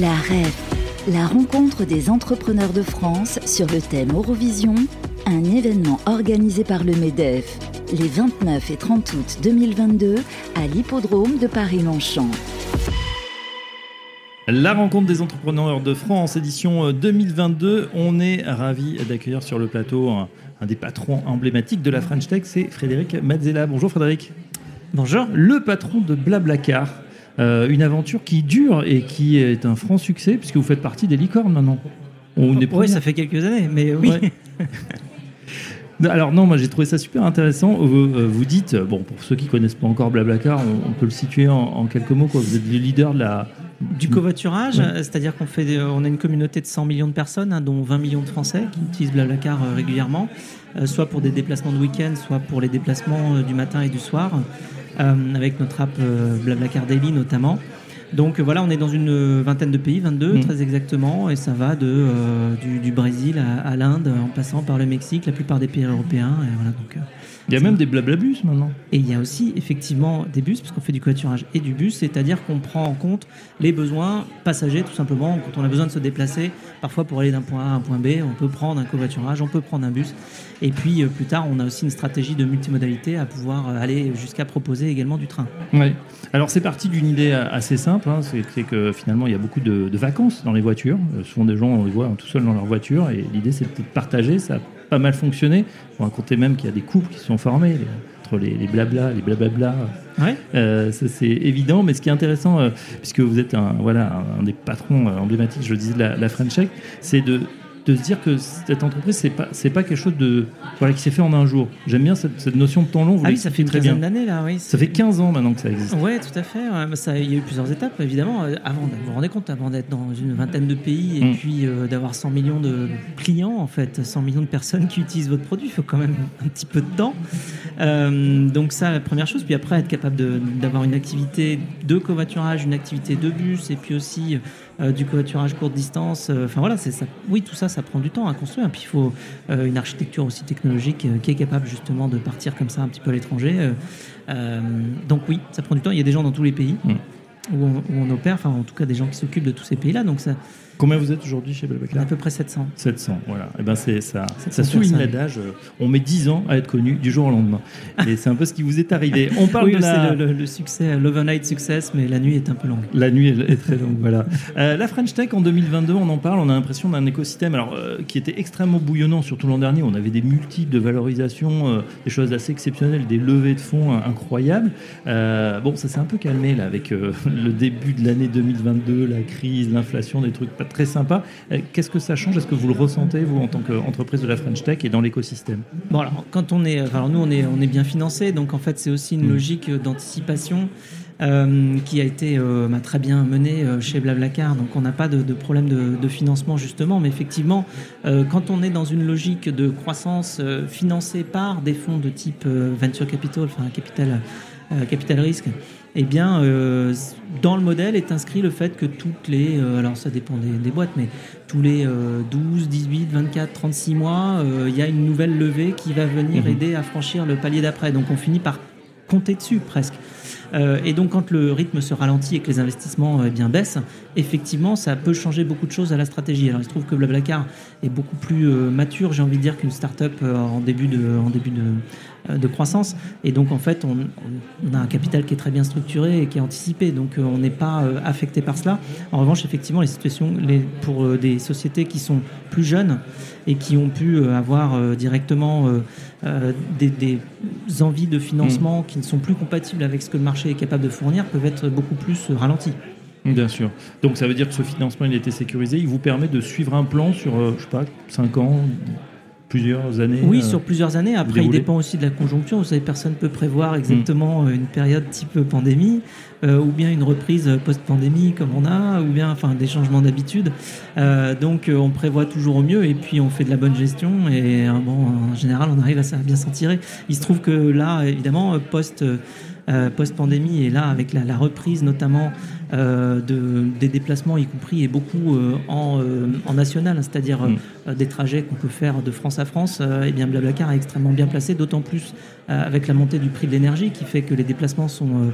La REF, la rencontre des entrepreneurs de France sur le thème Eurovision, un événement organisé par le MEDEF les 29 et 30 août 2022 à l'hippodrome de Paris-Longchamp. La rencontre des entrepreneurs de France, édition 2022. On est ravi d'accueillir sur le plateau un, un, des patrons emblématiques de la French Tech, c'est Frédéric Mazzella. Bonjour Frédéric. Bonjour. Le patron de Blablacar. Euh, une aventure qui dure et qui est un franc succès, puisque vous faites partie des licornes maintenant. oui, ça fait quelques années, mais oui. Alors non, moi j'ai trouvé ça super intéressant. Vous, euh, vous, dites, bon, pour ceux qui connaissent pas encore Blablacar, on, on peut le situer en, quelques mots. Quoi. Vous êtes le leader de la du covoiturage, c'est-à-dire qu'on fait, on a une communauté de 100 millions de personnes, hein, dont 20 millions de Français qui utilisent Blablacar euh, régulièrement, soit pour des déplacements de week-end, soit pour les déplacements du matin et du soir. Euh, avec notre app euh, Blablacar Daily notamment. Donc voilà, on est dans une vingtaine de pays, 22 mm. très exactement, et ça va de, euh, du, Brésil à, l'Inde, en passant par le Mexique, la plupart des pays européens. Et voilà, donc, il y a même des blablabus maintenant. Et il y a aussi effectivement des bus, parce qu'on fait du covoiturage et du bus, c'est-à-dire qu'on prend en compte les besoins passagers tout simplement. Quand on a besoin de se déplacer, parfois pour aller d'un point A à un point B, on peut prendre un covoiturage, on peut prendre un bus. Et puis euh, plus tard, on a aussi une stratégie de multimodalité à pouvoir euh, aller jusqu'à proposer également du train. Oui. Alors c'est parti d'une idée assez simple, hein. c'est que finalement il y a beaucoup de, vacances dans les voitures. Euh, souvent des gens on les voit tout seuls dans leur voiture et l'idée c'est de partager. Ça pas mal fonctionné. On racontait même qu'il y a des couples qui sont formés entre les, les blabla, les blablabla. Ouais. Euh, ça c'est évident, mais ce qui est intéressant, euh, puisque vous êtes un, voilà, un, des patrons emblématiques, je le disais, de la, la French Tech, c'est de de se dire que cette entreprise, c'est pas, c'est pas quelque chose de, voilà, qui s'est fait en un jour. J'aime bien cette, cette notion de temps long. Vous ah oui, ça fait une quinzaine d'années là, oui. Ça fait 15 ans maintenant que ça existe. Oui, tout à fait. ça, il y a eu plusieurs étapes, évidemment. Euh, avant, vous vous rendez compte, avant d'être dans une vingtaine de pays et mm. puis euh, d'avoir 100 millions de clients, en fait, 100 millions de personnes qui utilisent votre produit, il faut quand même un petit peu de temps. Euh, donc ça, la première chose. Puis après, être capable d'avoir une activité de covoiturage, une activité de bus et puis aussi euh, du covoiturage courte distance. Enfin voilà, c'est ça. Oui, tout ça, ça prend du temps à construire. Puis il faut euh, une architecture aussi technologique qui est capable justement de partir comme ça un petit peu à l'étranger. donc oui, ça prend du temps. Il y a des gens dans tous les pays. Mm. Où on, où on, opère, enfin en tout cas des gens qui s'occupent de tous ces pays-là. Donc ça, Combien vous êtes aujourd'hui chez Blablacar À peu près 700. 700, voilà. Et eh ben c'est ça, ça souligne l'adage. Euh, on met 10 ans à être connu du jour au lendemain. Et c'est un peu ce qui vous est arrivé. On parle de la... le, le, succès, l'overnight success, mais la nuit est un peu longue. La nuit est très longue, voilà. Euh, la French Tech en 2022, on en parle. On a l'impression d'un écosystème, alors euh, qui était extrêmement bouillonnant, surtout l'an dernier. On avait des multiples de valorisation, des choses assez exceptionnelles, des levées de fonds incroyables. bon, ça s'est un peu calmé là avec le début de l'année 2022, la crise, l'inflation, des trucs pas très sympas. Euh, qu'est-ce que ça change? Est-ce que vous le ressentez, vous, en tant qu'entreprise de la French Tech et dans l'écosystème? Bon, alors, quand on est. Alors, nous, on est, on est bien financé, donc en fait, c'est aussi une mm. logique d'anticipation. Euh, qui a été euh, bah, très bien menée chez Blablacar. Donc on n'a pas de, problème de, financement justement, mais effectivement, quand on est dans une logique de croissance financée par des fonds de type venture capital, enfin capital, capital risque, eh bien, euh, dans le modèle est inscrit le fait que toutes les, euh, alors ça dépend des, boîtes, mais tous les 12, 18, 24, 36 mois, euh, il y a une nouvelle levée qui va venir mhm. aider à franchir le palier d'après. Donc on finit par compter dessus presque. Euh, et donc, quand le rythme se ralentit et que les investissements eh bien, baissent, effectivement, ça peut changer beaucoup de choses à la stratégie. Alors, il se trouve que Blablacar est beaucoup plus euh, mature, j'ai envie de dire, qu'une start-up euh, en début, de, en début de, de, croissance. Et donc, en fait, on, a un capital qui est très bien structuré et qui est anticipé. Donc, on n'est pas affecté par cela. En revanche, effectivement, les situations pour des sociétés qui sont plus jeunes et qui ont pu avoir directement des, envies de financement mm. qui ne sont plus compatibles avec ce que le marché est capable de fournir peuvent être beaucoup plus ralentis. Bien sûr. Donc ça veut dire que ce financement, il a été sécurisé. Il vous permet de suivre un plan sur, euh, je sais pas, 5 ans, plusieurs années Oui, euh, sur plusieurs années. Après, il dépend aussi de la conjoncture. Vous savez, personne ne peut prévoir exactement mm. une période type pandémie, euh, ou bien une reprise post-pandémie comme on a, ou bien enfin, des changements d'habitude. donc, on prévoit toujours au mieux et puis on fait de la bonne gestion. Et bon, en général, on arrive à bien s'en tirer. Il se trouve que là, évidemment, post- euh, post-pandémie et là avec la, reprise notamment euh, de, des déplacements y compris et beaucoup euh, en, en, national, c'est-à-dire mm. des trajets qu'on peut faire de France à France, et bien Blablacar est extrêmement bien placé, d'autant plus avec la montée du prix de l'énergie qui fait que les déplacements sont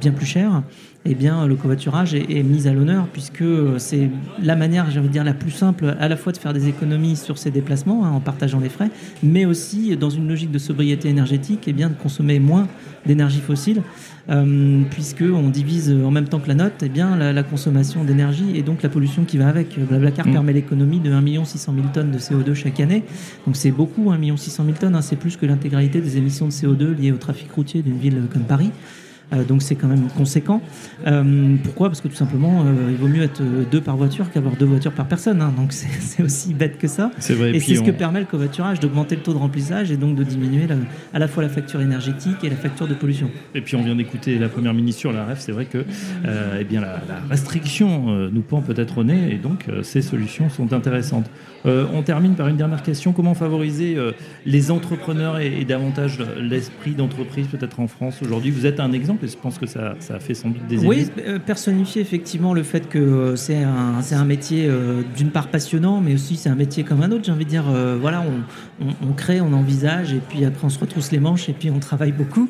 bien plus cher, eh bien, le covoiturage est, mis à l'honneur puisque c'est la manière, j'ai envie de dire, la plus simple à la fois de faire des économies sur ses déplacements hein, en partageant les frais, mais aussi dans une logique de sobriété énergétique, eh bien, de consommer moins d'énergie fossile, euh, puisque on divise en même temps que la note, eh bien, la, consommation d'énergie et donc la pollution qui va avec. Blablacar mmh. permet l'économie de 1 600 000 tonnes de CO2 chaque année, donc c'est beaucoup, 1 600 000 tonnes, hein, c'est plus que l'intégralité des émissions de CO2 liées au trafic routier d'une ville comme Paris. Euh, donc c'est quand même conséquent. Euh, pourquoi? Parce que tout simplement, euh, il vaut mieux être deux par voiture qu'avoir deux voitures par personne. Hein. donc c'est aussi bête que ça. Vrai, et c'est ce que permet le covoiturage, d'augmenter le taux de remplissage et donc de diminuer à la fois la facture énergétique et la facture de pollution. Et puis on vient d'écouter la première ministre sur la REF, c'est vrai que eh bien, la, restriction nous pend peut-être au nez et donc ces solutions sont intéressantes. on termine par une dernière question. Comment favoriser les entrepreneurs et, et davantage l'esprit d'entreprise peut-être en France aujourd'hui? Vous êtes un exemple et je pense que ça, ça a fait sans doute des Oui, euh, personnifier effectivement le fait que euh, c'est un, un, métier euh, d'une part passionnant, mais aussi c'est un métier comme un autre. J'ai envie de dire, voilà, on, on, crée, on envisage, et puis après on se retrousse les manches, et puis on travaille beaucoup.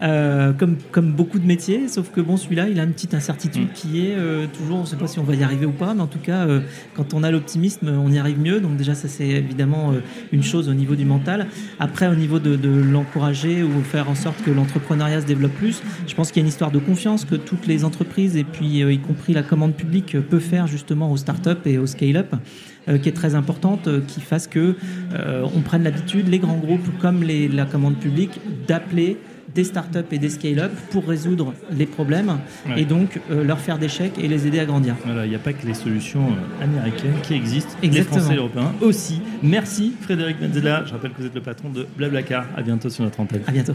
Euh, comme, comme beaucoup de métiers, sauf que bon, celui-là, il a une petite incertitude mm. qui est euh, toujours, on ne sait pas si on va y arriver ou pas, mais en tout cas, euh, quand on a l'optimisme, on y arrive mieux. Donc déjà, ça c'est évidemment une chose au niveau du mental. Après, au niveau de, de l'encourager ou faire en sorte que l'entrepreneuriat se développe plus, je pense qu'il y a une histoire de confiance que toutes les entreprises, et puis y compris la commande publique, peut faire justement aux startups et aux scale-up qui est très importante, qui fasse que on prenne l'habitude, les grands groupes comme les, la commande publique, d'appeler des startups et des scale-up pour résoudre les problèmes et donc euh, leur faire des chèques et les aider à grandir. Voilà, il n'y a pas que les solutions euh, américaines qui existent, Exactement. les Français et Européens aussi. Merci Frédéric Menzela. Je rappelle que vous êtes le patron de Blablacar. À bientôt sur notre antenne. À bientôt.